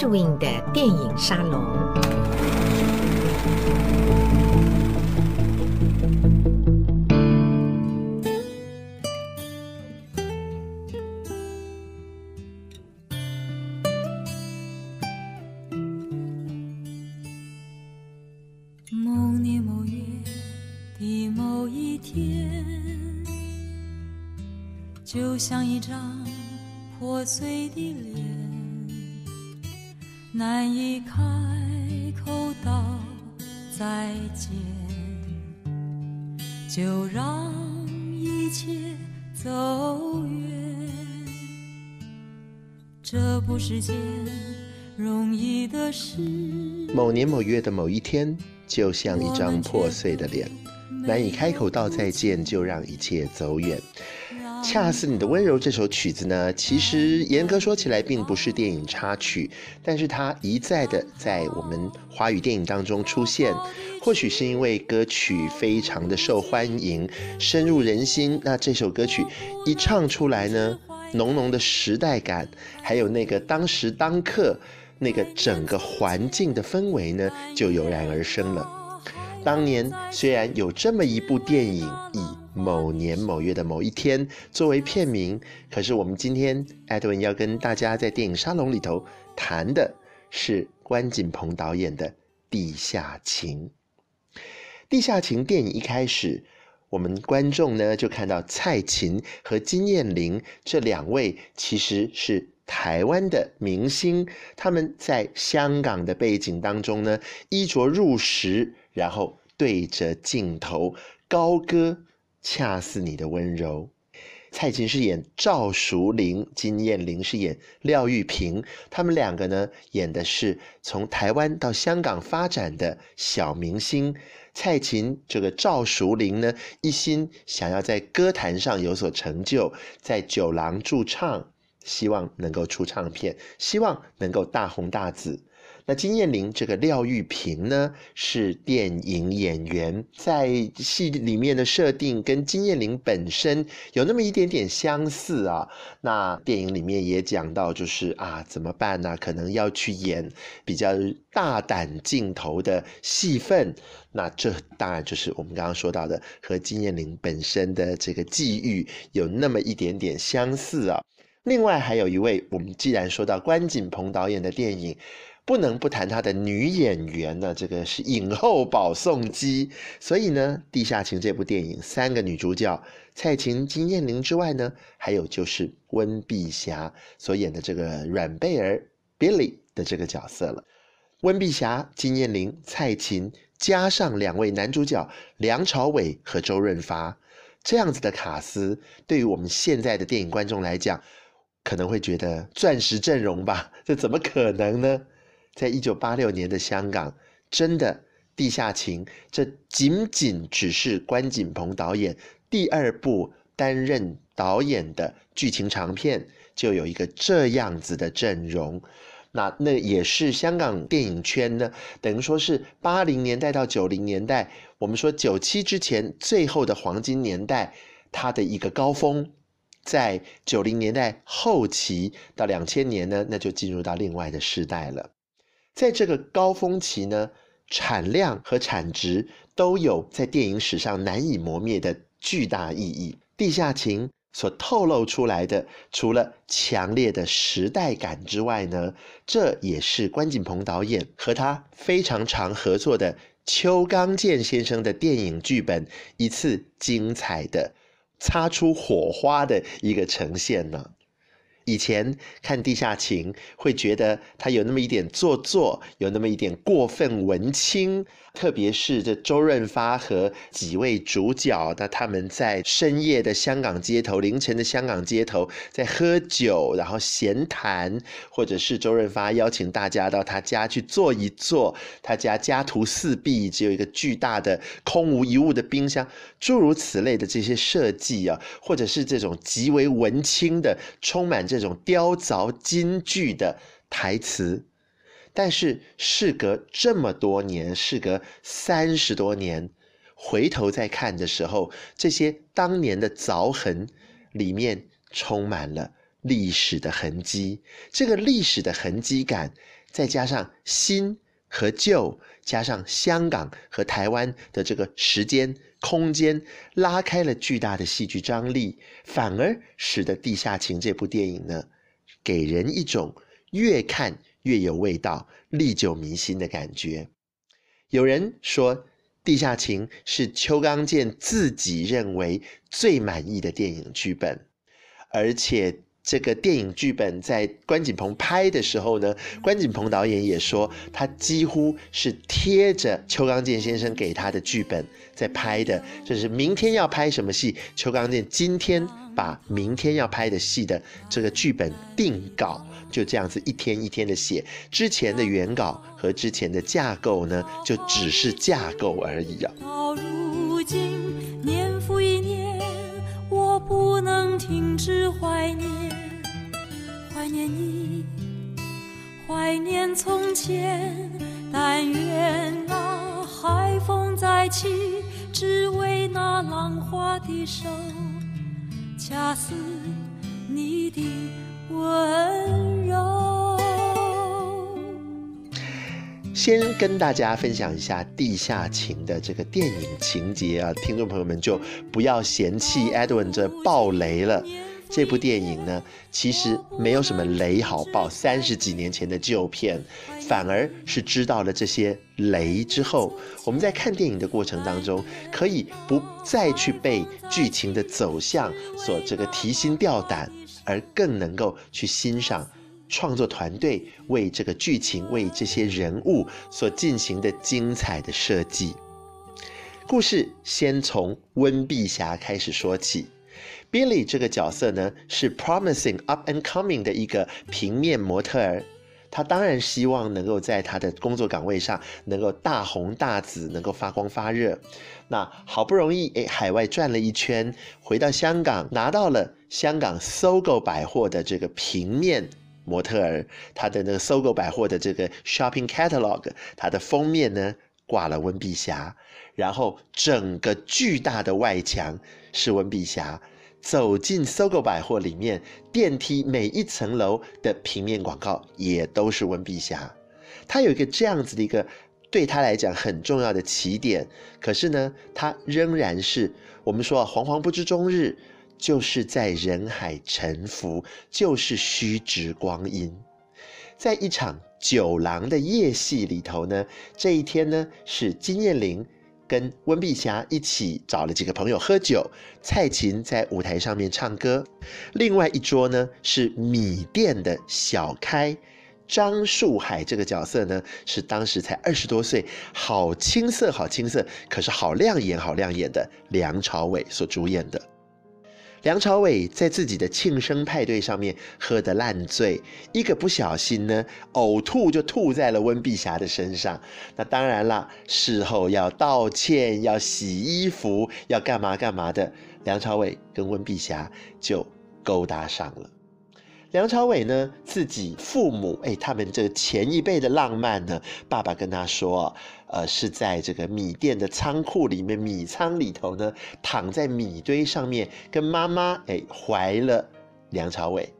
Edwin 的电影沙龙。某年某月的某一天，就像一张破碎的脸，难以开口道再见，就让一切走远。这不是件容易的事。某年某月的某一天。就像一张破碎的脸，难以开口道再见，就让一切走远。恰似你的温柔这首曲子呢，其实严格说起来并不是电影插曲，但是它一再的在我们华语电影当中出现。或许是因为歌曲非常的受欢迎，深入人心。那这首歌曲一唱出来呢，浓浓的时代感，还有那个当时当刻。那个整个环境的氛围呢，就油然而生了。当年虽然有这么一部电影，以某年某月的某一天作为片名，可是我们今天艾德文要跟大家在电影沙龙里头谈的是关锦鹏导演的《地下情》。《地下情》电影一开始，我们观众呢就看到蔡琴和金燕玲这两位其实是。台湾的明星，他们在香港的背景当中呢，衣着入时，然后对着镜头高歌《恰似你的温柔》。蔡琴是演赵淑玲，金燕玲是演廖玉萍，他们两个呢演的是从台湾到香港发展的小明星。蔡琴这个赵淑玲呢，一心想要在歌坛上有所成就，在酒廊驻唱。希望能够出唱片，希望能够大红大紫。那金燕玲这个廖玉萍呢，是电影演员，在戏里面的设定跟金燕玲本身有那么一点点相似啊。那电影里面也讲到，就是啊，怎么办呢？可能要去演比较大胆镜头的戏份。那这当然就是我们刚刚说到的，和金燕玲本身的这个际遇有那么一点点相似啊。另外还有一位，我们既然说到关锦鹏导演的电影，不能不谈他的女演员呢。这个是影后保宋姬，所以呢，《地下情》这部电影三个女主角蔡琴、金燕玲之外呢，还有就是温碧霞所演的这个阮贝儿 Billy 的这个角色了。温碧霞、金燕玲、蔡琴，加上两位男主角梁朝伟和周润发，这样子的卡司，对于我们现在的电影观众来讲。可能会觉得钻石阵容吧，这怎么可能呢？在一九八六年的香港，真的《地下情》这仅仅只是关锦鹏导演第二部担任导演的剧情长片，就有一个这样子的阵容。那那也是香港电影圈呢，等于说是八零年代到九零年代，我们说九七之前最后的黄金年代，它的一个高峰。在九零年代后期到两千年呢，那就进入到另外的时代了。在这个高峰期呢，产量和产值都有在电影史上难以磨灭的巨大意义。地下情所透露出来的，除了强烈的时代感之外呢，这也是关锦鹏导演和他非常常合作的邱刚健先生的电影剧本一次精彩的。擦出火花的一个呈现呢。以前看《地下情》会觉得他有那么一点做作，有那么一点过分文青。特别是这周润发和几位主角，那他们在深夜的香港街头、凌晨的香港街头，在喝酒，然后闲谈，或者是周润发邀请大家到他家去坐一坐。他家家徒四壁，只有一个巨大的空无一物的冰箱，诸如此类的这些设计啊，或者是这种极为文青的、充满这种雕凿金句的台词。但是事隔这么多年，事隔三十多年，回头再看的时候，这些当年的凿痕里面充满了历史的痕迹。这个历史的痕迹感，再加上新和旧，加上香港和台湾的这个时间空间，拉开了巨大的戏剧张力，反而使得《地下情》这部电影呢，给人一种越看越有味道、历久弥新的感觉。有人说，《地下情》是邱刚健自己认为最满意的电影剧本，而且这个电影剧本在关锦鹏拍的时候呢，关锦鹏导演也说，他几乎是贴着邱刚健先生给他的剧本在拍的，就是明天要拍什么戏，邱刚健今天把明天要拍的戏的这个剧本定稿。就这样子一天一天的写，之前的原稿和之前的架构呢，就只是架构而已啊。到如今，年复一年，我不能停止怀念，怀念你，怀念从前。但愿那海风再起，只为那浪花的手，恰似你的温柔。先跟大家分享一下《地下情》的这个电影情节啊，听众朋友们就不要嫌弃 Edwin 这爆雷了。这部电影呢，其实没有什么雷好爆，三十几年前的旧片，反而是知道了这些雷之后，我们在看电影的过程当中，可以不再去被剧情的走向所这个提心吊胆。而更能够去欣赏创作团队为这个剧情、为这些人物所进行的精彩的设计。故事先从温碧霞开始说起。Billy 这个角色呢，是 promising up and coming 的一个平面模特儿。他当然希望能够在他的工作岗位上能够大红大紫，能够发光发热。那好不容易诶，海外转了一圈，回到香港拿到了香港 SOGO 百货的这个平面模特儿，他的那个搜狗百货的这个 shopping catalog，它的封面呢挂了温碧霞，然后整个巨大的外墙是温碧霞。走进搜狗百货里面，电梯每一层楼的平面广告也都是温碧霞。他有一个这样子的一个对他来讲很重要的起点，可是呢，他仍然是我们说啊惶惶不知终日，就是在人海沉浮，就是虚掷光阴。在一场酒廊的夜戏里头呢，这一天呢是金燕玲。跟温碧霞一起找了几个朋友喝酒，蔡琴在舞台上面唱歌，另外一桌呢是米店的小开，张树海这个角色呢是当时才二十多岁，好青涩好青涩，可是好亮眼好亮眼的梁朝伟所主演的。梁朝伟在自己的庆生派对上面喝得烂醉，一个不小心呢，呕吐就吐在了温碧霞的身上。那当然啦，事后要道歉，要洗衣服，要干嘛干嘛的，梁朝伟跟温碧霞就勾搭上了。梁朝伟呢，自己父母哎，他们这前一辈的浪漫呢，爸爸跟他说，呃，是在这个米店的仓库里面，米仓里头呢，躺在米堆上面，跟妈妈哎怀了梁朝伟，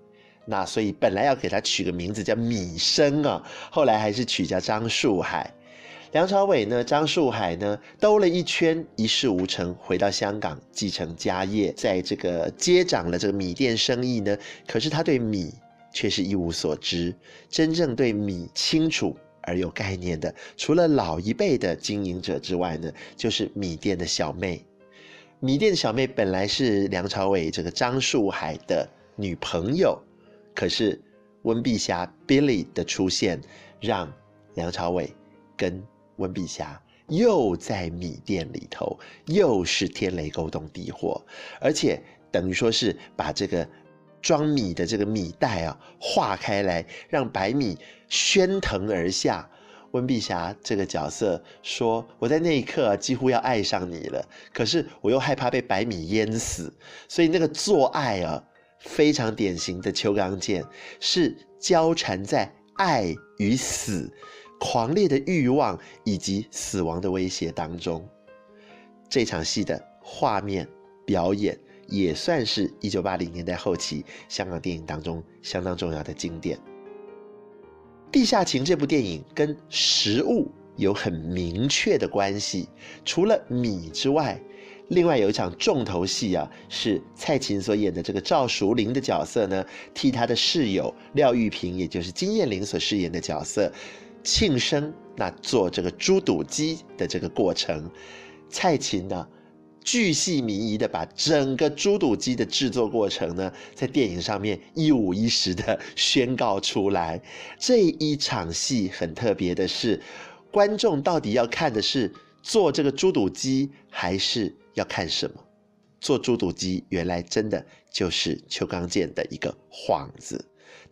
那所以本来要给他取个名字叫米生啊，后来还是取叫张树海。梁朝伟呢，张树海呢，兜了一圈，一事无成，回到香港继承家业，在这个接掌了这个米店生意呢。可是他对米却是一无所知，真正对米清楚而有概念的，除了老一辈的经营者之外呢，就是米店的小妹。米店的小妹本来是梁朝伟这个张树海的女朋友，可是温碧霞 Billy 的出现，让梁朝伟跟温碧霞又在米店里头，又是天雷勾动地火，而且等于说是把这个装米的这个米袋啊化开来，让白米喧腾而下。温碧霞这个角色说：“我在那一刻几乎要爱上你了，可是我又害怕被白米淹死，所以那个做爱啊，非常典型的邱刚健，是交缠在爱与死。”狂烈的欲望以及死亡的威胁当中，这场戏的画面表演也算是一九八零年代后期香港电影当中相当重要的经典。《地下情》这部电影跟食物有很明确的关系，除了米之外。另外有一场重头戏啊，是蔡琴所演的这个赵淑玲的角色呢，替她的室友廖玉萍，也就是金燕玲所饰演的角色庆生，那做这个猪肚鸡的这个过程，蔡琴呢巨细靡遗的把整个猪肚鸡的制作过程呢，在电影上面一五一十的宣告出来。这一场戏很特别的是，观众到底要看的是做这个猪肚鸡，还是？要看什么？做猪肚鸡原来真的就是邱刚健的一个幌子，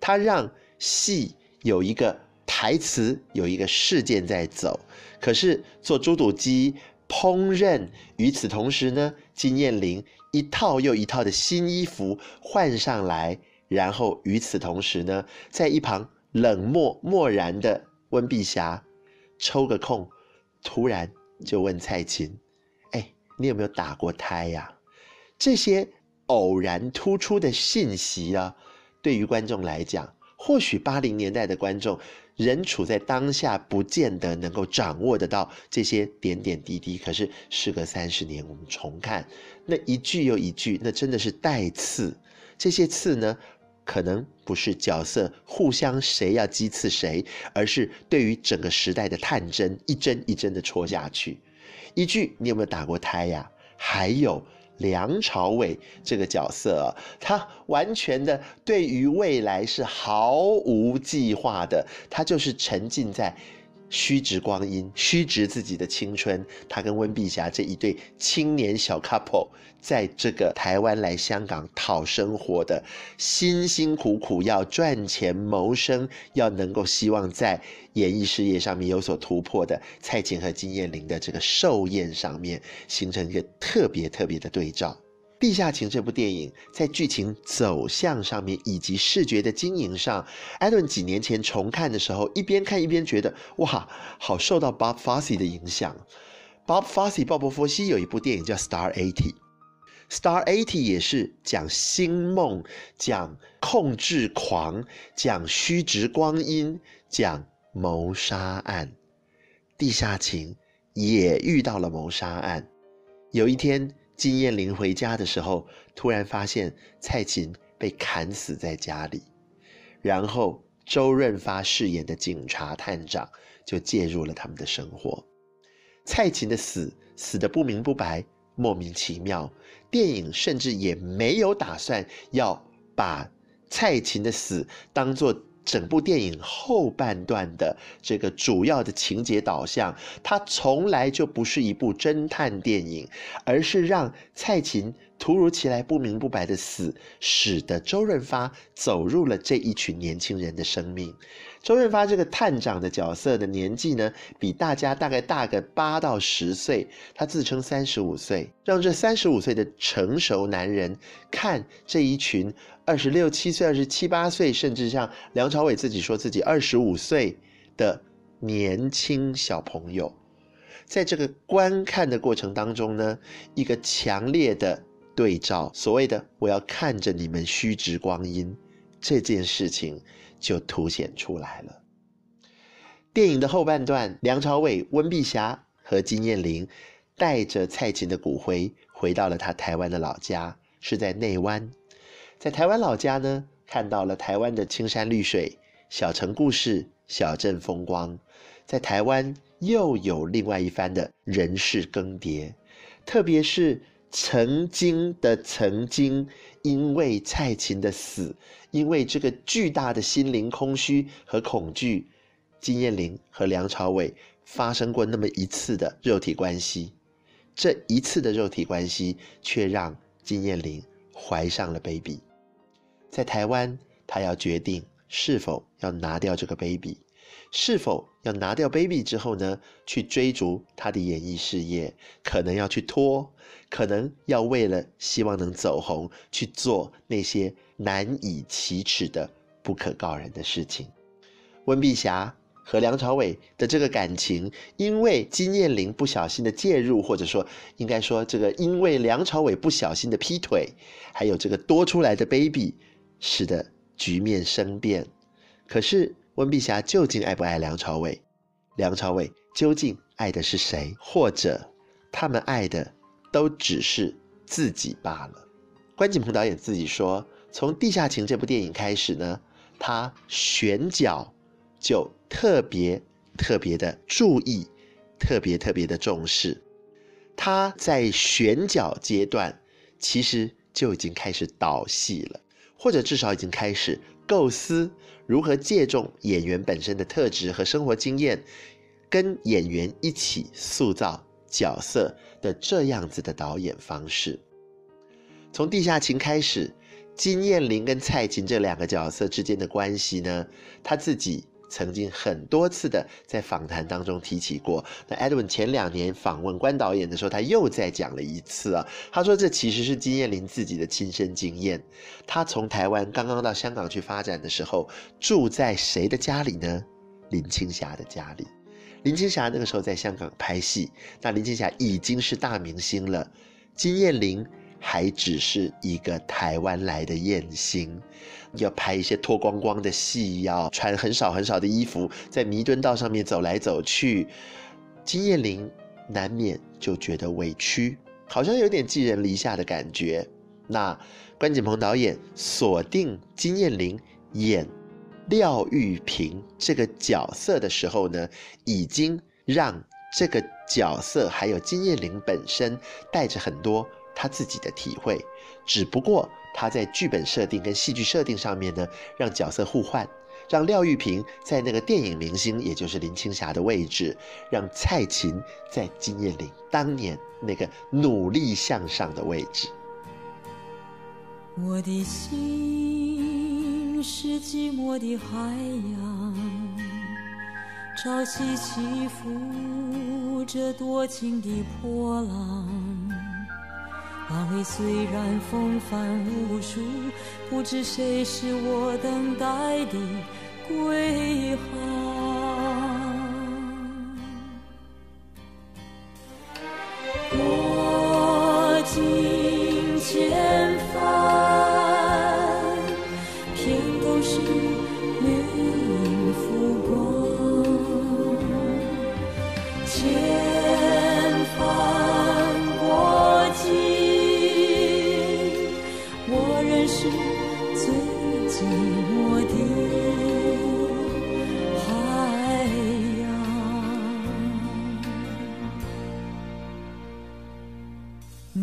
他让戏有一个台词，有一个事件在走。可是做猪肚鸡烹饪，与此同时呢，金燕玲一套又一套的新衣服换上来，然后与此同时呢，在一旁冷漠漠然的温碧霞抽个空，突然就问蔡琴。你有没有打过胎呀？这些偶然突出的信息啊，对于观众来讲，或许八零年代的观众人处在当下，不见得能够掌握得到这些点点滴滴。可是时隔三十年，我们重看那一句又一句，那真的是带刺。这些刺呢，可能不是角色互相谁要击刺谁，而是对于整个时代的探针，一针一针的戳下去。一句，你有没有打过胎呀？还有梁朝伟这个角色，他完全的对于未来是毫无计划的，他就是沉浸在。虚掷光阴，虚掷自己的青春。他跟温碧霞这一对青年小 couple，在这个台湾来香港讨生活的，辛辛苦苦要赚钱谋生，要能够希望在演艺事业上面有所突破的蔡琴和金燕玲的这个寿宴上面，形成一个特别特别的对照。《地下情》这部电影在剧情走向上面，以及视觉的经营上，艾伦几年前重看的时候，一边看一边觉得哇，好受到 Bob Fosse 的影响。Bob Fosse 鲍勃·佛西有一部电影叫《Star Eighty》，Star Eighty 也是讲星梦、讲控制狂、讲虚掷光阴、讲谋杀案。《地下情》也遇到了谋杀案，有一天。金燕玲回家的时候，突然发现蔡琴被砍死在家里，然后周润发饰演的警察探长就介入了他们的生活。蔡琴的死死得不明不白，莫名其妙。电影甚至也没有打算要把蔡琴的死当做。整部电影后半段的这个主要的情节导向，它从来就不是一部侦探电影，而是让蔡琴突如其来不明不白的死，使得周润发走入了这一群年轻人的生命。周润发这个探长的角色的年纪呢，比大家大概大个八到十岁，他自称三十五岁，让这三十五岁的成熟男人看这一群二十六七岁、二十七八岁，甚至像梁朝伟自己说自己二十五岁的年轻小朋友，在这个观看的过程当中呢，一个强烈的对照，所谓的我要看着你们虚掷光阴这件事情。就凸显出来了。电影的后半段，梁朝伟、温碧霞和金燕玲带着蔡琴的骨灰回到了他台湾的老家，是在内湾。在台湾老家呢，看到了台湾的青山绿水、小城故事、小镇风光。在台湾又有另外一番的人事更迭，特别是。曾经的曾经，因为蔡琴的死，因为这个巨大的心灵空虚和恐惧，金燕玲和梁朝伟发生过那么一次的肉体关系，这一次的肉体关系却让金燕玲怀上了 baby。在台湾，他要决定是否要拿掉这个 baby，是否要拿掉 baby 之后呢，去追逐他的演艺事业，可能要去拖。可能要为了希望能走红，去做那些难以启齿的不可告人的事情。温碧霞和梁朝伟的这个感情，因为金燕玲不小心的介入，或者说应该说这个因为梁朝伟不小心的劈腿，还有这个多出来的 baby，使得局面生变。可是温碧霞究竟爱不爱梁朝伟？梁朝伟究竟爱的是谁？或者他们爱的都只是自己罢了？关锦鹏导演自己说，从《地下情》这部电影开始呢，他选角。就特别特别的注意，特别特别的重视。他在选角阶段，其实就已经开始导戏了，或者至少已经开始构思如何借重演员本身的特质和生活经验，跟演员一起塑造角色的这样子的导演方式。从《地下情》开始，金燕玲跟蔡琴这两个角色之间的关系呢，她自己。曾经很多次的在访谈当中提起过。那 Edwin 前两年访问关导演的时候，他又再讲了一次啊。他说这其实是金燕玲自己的亲身经验。他从台湾刚刚到香港去发展的时候，住在谁的家里呢？林青霞的家里。林青霞那个时候在香港拍戏，那林青霞已经是大明星了。金燕玲。还只是一个台湾来的艳星，要拍一些脱光光的戏，要穿很少很少的衣服，在弥敦道上面走来走去。金燕玲难免就觉得委屈，好像有点寄人篱下的感觉。那关锦鹏导演锁定金燕玲演廖玉萍这个角色的时候呢，已经让这个角色还有金燕玲本身带着很多。他自己的体会，只不过他在剧本设定跟戏剧设定上面呢，让角色互换，让廖玉萍在那个电影明星，也就是林青霞的位置，让蔡琴在金燕玲当年那个努力向上的位置。我的心是寂寞的海洋，潮汐起伏着多情的波浪。那里虽然风帆无数，不知谁是我等待的归航。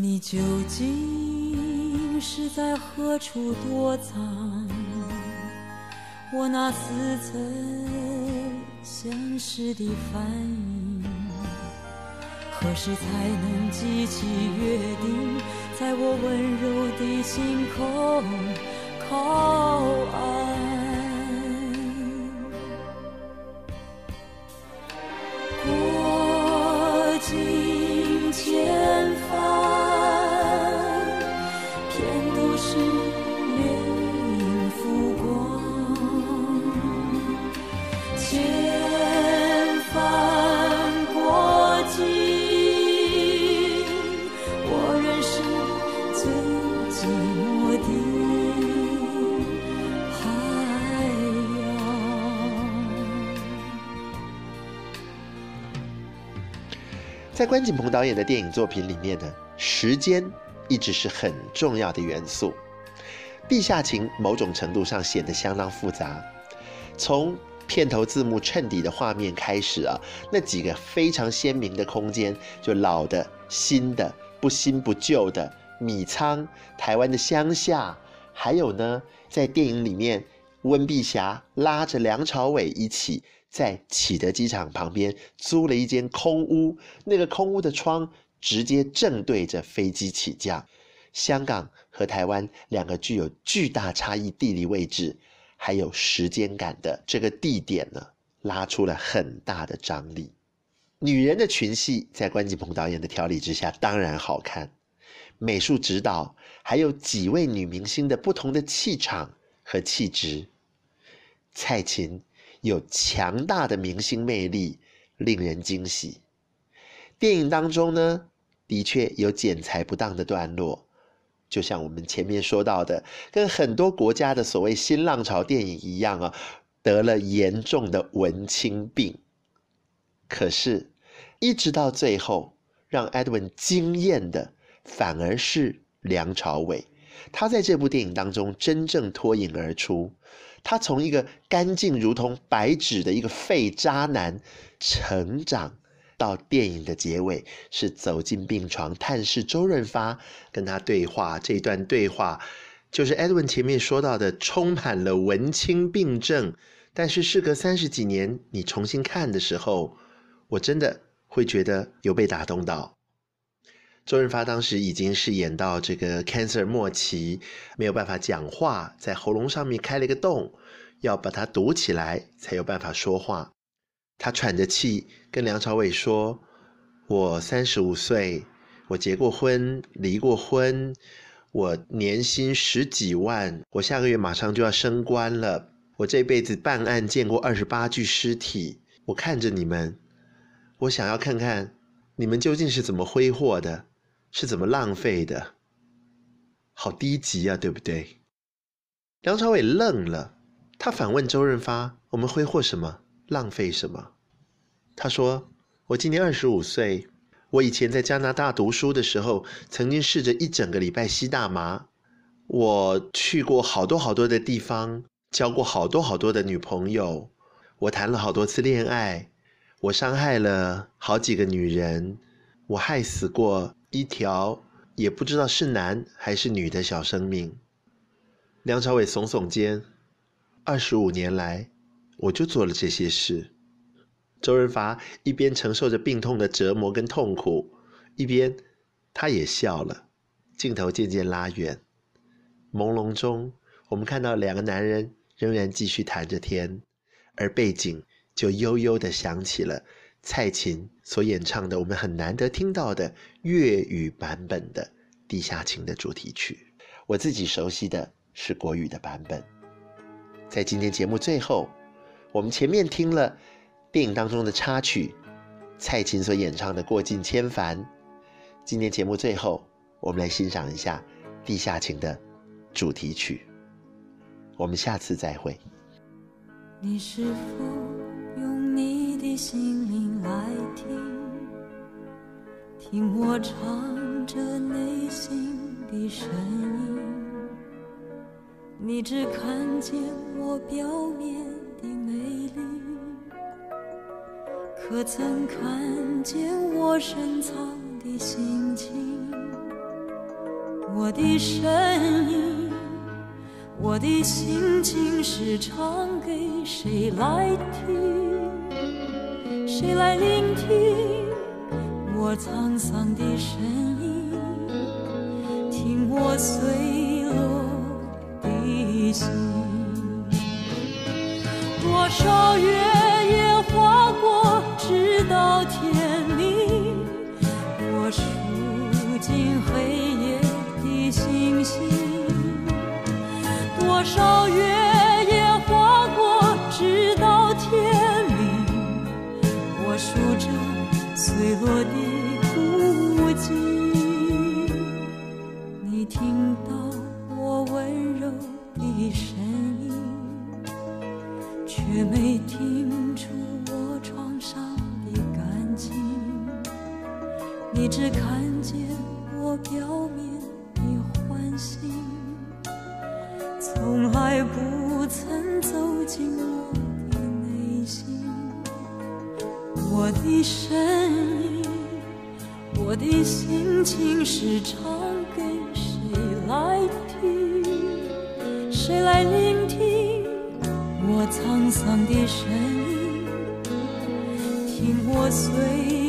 你究竟是在何处躲藏？我那似曾相识的反应，何时才能记起约定？在我温柔的心口靠岸，在关锦鹏导演的电影作品里面呢，时间一直是很重要的元素。《地下情》某种程度上显得相当复杂，从片头字幕衬底的画面开始啊，那几个非常鲜明的空间，就老的、新的、不新不旧的米仓、台湾的乡下，还有呢，在电影里面，温碧霞拉着梁朝伟一起。在启德机场旁边租了一间空屋，那个空屋的窗直接正对着飞机起降。香港和台湾两个具有巨大差异地理位置，还有时间感的这个地点呢，拉出了很大的张力。女人的群戏在关锦鹏导演的调理之下当然好看，美术指导还有几位女明星的不同的气场和气质，蔡琴。有强大的明星魅力，令人惊喜。电影当中呢，的确有剪裁不当的段落，就像我们前面说到的，跟很多国家的所谓新浪潮电影一样啊，得了严重的文青病。可是，一直到最后，让 Edwin 惊艳的反而是梁朝伟。他在这部电影当中真正脱颖而出。他从一个干净如同白纸的一个废渣男成长，到电影的结尾是走进病床探视周润发，跟他对话。这段对话就是 Edwin 前面说到的，充满了文青病症。但是事隔三十几年，你重新看的时候，我真的会觉得有被打动到。周润发当时已经是演到这个 cancer 末期，没有办法讲话，在喉咙上面开了一个洞，要把它堵起来才有办法说话。他喘着气跟梁朝伟说：“我三十五岁，我结过婚，离过婚，我年薪十几万，我下个月马上就要升官了。我这辈子办案见过二十八具尸体，我看着你们，我想要看看你们究竟是怎么挥霍的。”是怎么浪费的？好低级啊，对不对？梁朝伟愣了，他反问周润发：“我们挥霍什么？浪费什么？”他说：“我今年二十五岁，我以前在加拿大读书的时候，曾经试着一整个礼拜吸大麻。我去过好多好多的地方，交过好多好多的女朋友，我谈了好多次恋爱，我伤害了好几个女人，我害死过。”一条也不知道是男还是女的小生命。梁朝伟耸耸肩，二十五年来，我就做了这些事。周润发一边承受着病痛的折磨跟痛苦，一边他也笑了。镜头渐渐拉远，朦胧中，我们看到两个男人仍然继续谈着天，而背景就悠悠地响起了。蔡琴所演唱的，我们很难得听到的粤语版本的《地下情》的主题曲，我自己熟悉的是国语的版本。在今天节目最后，我们前面听了电影当中的插曲，蔡琴所演唱的《过尽千帆》。今天节目最后，我们来欣赏一下《地下情》的主题曲。我们下次再会。你是否心灵来听，听我唱着内心的声音。你只看见我表面的美丽，可曾看见我深藏的心情？我的声音，我的心情是唱给谁来听？谁来聆听我沧桑的声音？听我碎落的心。多少月夜划过，直到天明。我数尽黑夜的星星。多少月。我的声音，我的心情是唱给谁来听？谁来聆听我沧桑的声音？听我随。